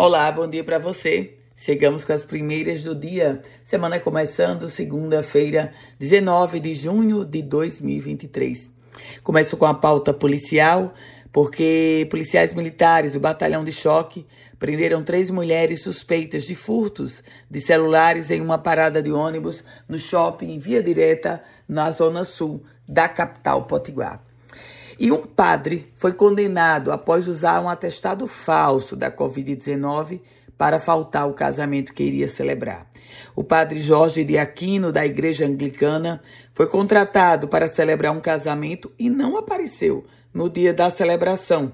Olá, bom dia para você. Chegamos com as primeiras do dia. Semana começando, segunda-feira, 19 de junho de 2023. Começo com a pauta policial, porque policiais militares do Batalhão de Choque prenderam três mulheres suspeitas de furtos de celulares em uma parada de ônibus no shopping Via Direta, na zona sul da capital Potiguar. E um padre foi condenado após usar um atestado falso da Covid-19 para faltar ao casamento que iria celebrar. O padre Jorge de Aquino, da Igreja Anglicana, foi contratado para celebrar um casamento e não apareceu no dia da celebração,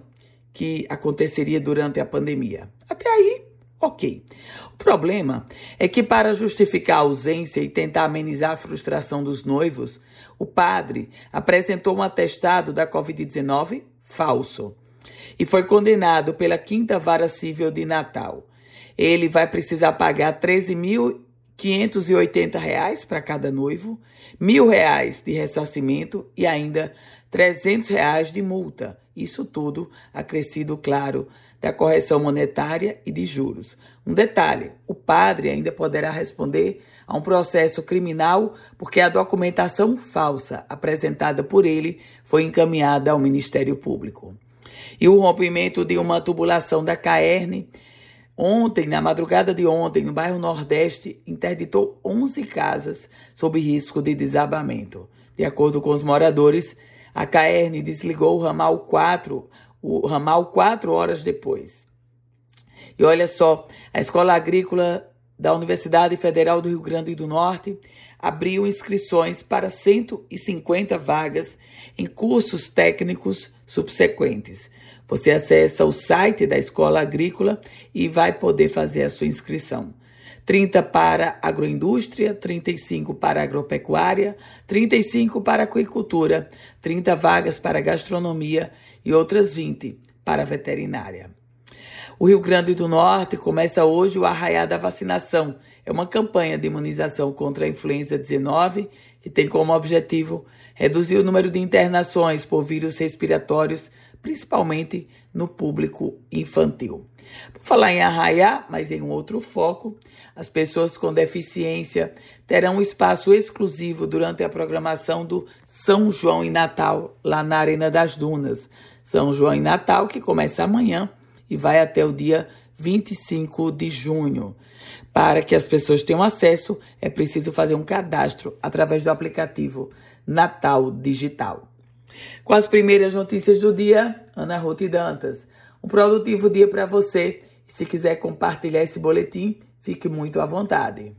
que aconteceria durante a pandemia. Até aí, ok. O problema é que, para justificar a ausência e tentar amenizar a frustração dos noivos, o padre apresentou um atestado da Covid-19 falso e foi condenado pela Quinta Vara Civil de Natal. Ele vai precisar pagar R$ 13.580 para cada noivo, R$ 1.000 de ressarcimento e ainda R$ 300 de multa. Isso tudo acrescido, claro, da correção monetária e de juros. Um detalhe: o padre ainda poderá responder a um processo criminal porque a documentação falsa apresentada por ele foi encaminhada ao Ministério Público. E o rompimento de uma tubulação da Caerne Ontem, na madrugada de ontem, no bairro Nordeste, interditou 11 casas sob risco de desabamento. De acordo com os moradores, a Caerne desligou o ramal 4 o ramal quatro horas depois. E olha só, a Escola Agrícola da Universidade Federal do Rio Grande do Norte abriu inscrições para 150 vagas em cursos técnicos subsequentes. Você acessa o site da Escola Agrícola e vai poder fazer a sua inscrição. 30 para agroindústria, 35 para agropecuária, 35 para aquicultura, 30 vagas para gastronomia e outras 20 para veterinária. O Rio Grande do Norte começa hoje o Arraiá da Vacinação. É uma campanha de imunização contra a influenza 19 que tem como objetivo reduzir o número de internações por vírus respiratórios, principalmente no público infantil. Por falar em arraiá, mas em um outro foco, as pessoas com deficiência terão um espaço exclusivo durante a programação do São João e Natal, lá na Arena das Dunas. São João e Natal, que começa amanhã e vai até o dia 25 de junho. Para que as pessoas tenham acesso, é preciso fazer um cadastro através do aplicativo Natal Digital. Com as primeiras notícias do dia, Ana Ruth Dantas. Um produtivo dia para você. Se quiser compartilhar esse boletim, fique muito à vontade.